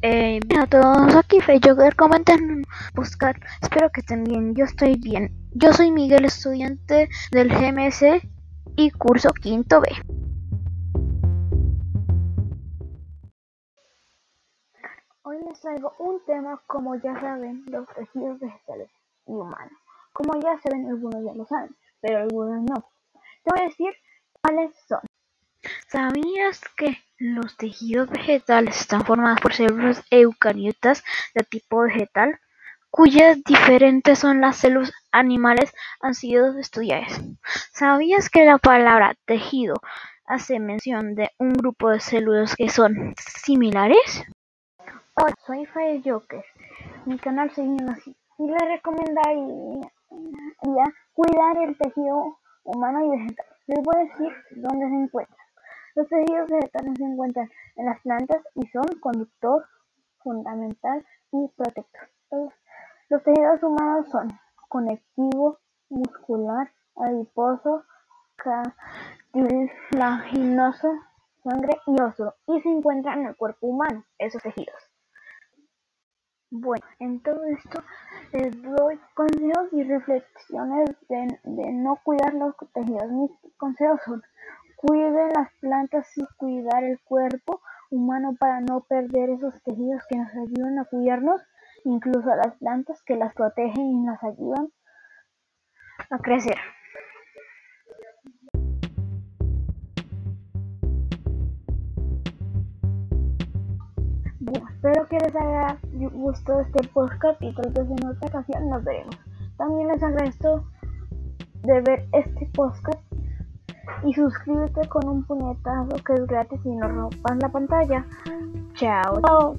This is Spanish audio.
Eh, bien a todos, aquí Joker, comenten, buscar, espero que estén bien, yo estoy bien. Yo soy Miguel, estudiante del GMS y curso quinto B. Hoy les traigo un tema, como ya saben, los tejidos vegetales y humanos. Como ya saben, algunos ya lo saben, pero algunos no. Te voy a decir cuáles son. ¿Sabías que los tejidos vegetales están formados por células eucariotas de tipo vegetal, cuyas diferentes son las células animales han sido estudiadas? ¿Sabías que la palabra tejido hace mención de un grupo de células que son similares? Hola, soy Fire Joker. Mi canal se llama así. Y le recomendaría cuidar el tejido humano y vegetal. Les voy a decir dónde se encuentra. Los tejidos vegetales se encuentran en las plantas y son conductor fundamental y protector. Los tejidos humanos son conectivo, muscular, adiposo, cartilaginoso, sangre y oso, y se encuentran en el cuerpo humano, esos tejidos. Bueno, en todo esto les doy consejos y reflexiones de, de no cuidar los tejidos. Mis consejos son Cuide las plantas y cuidar el cuerpo humano para no perder esos tejidos que nos ayudan a cuidarnos, incluso a las plantas que las protegen y nos ayudan a crecer. Bueno, espero que les haya gustado este podcast y tal vez en otra ocasión nos veremos. También les agradezco de ver este podcast y suscríbete con un puñetazo que es gratis y no rompas la pantalla. Chao.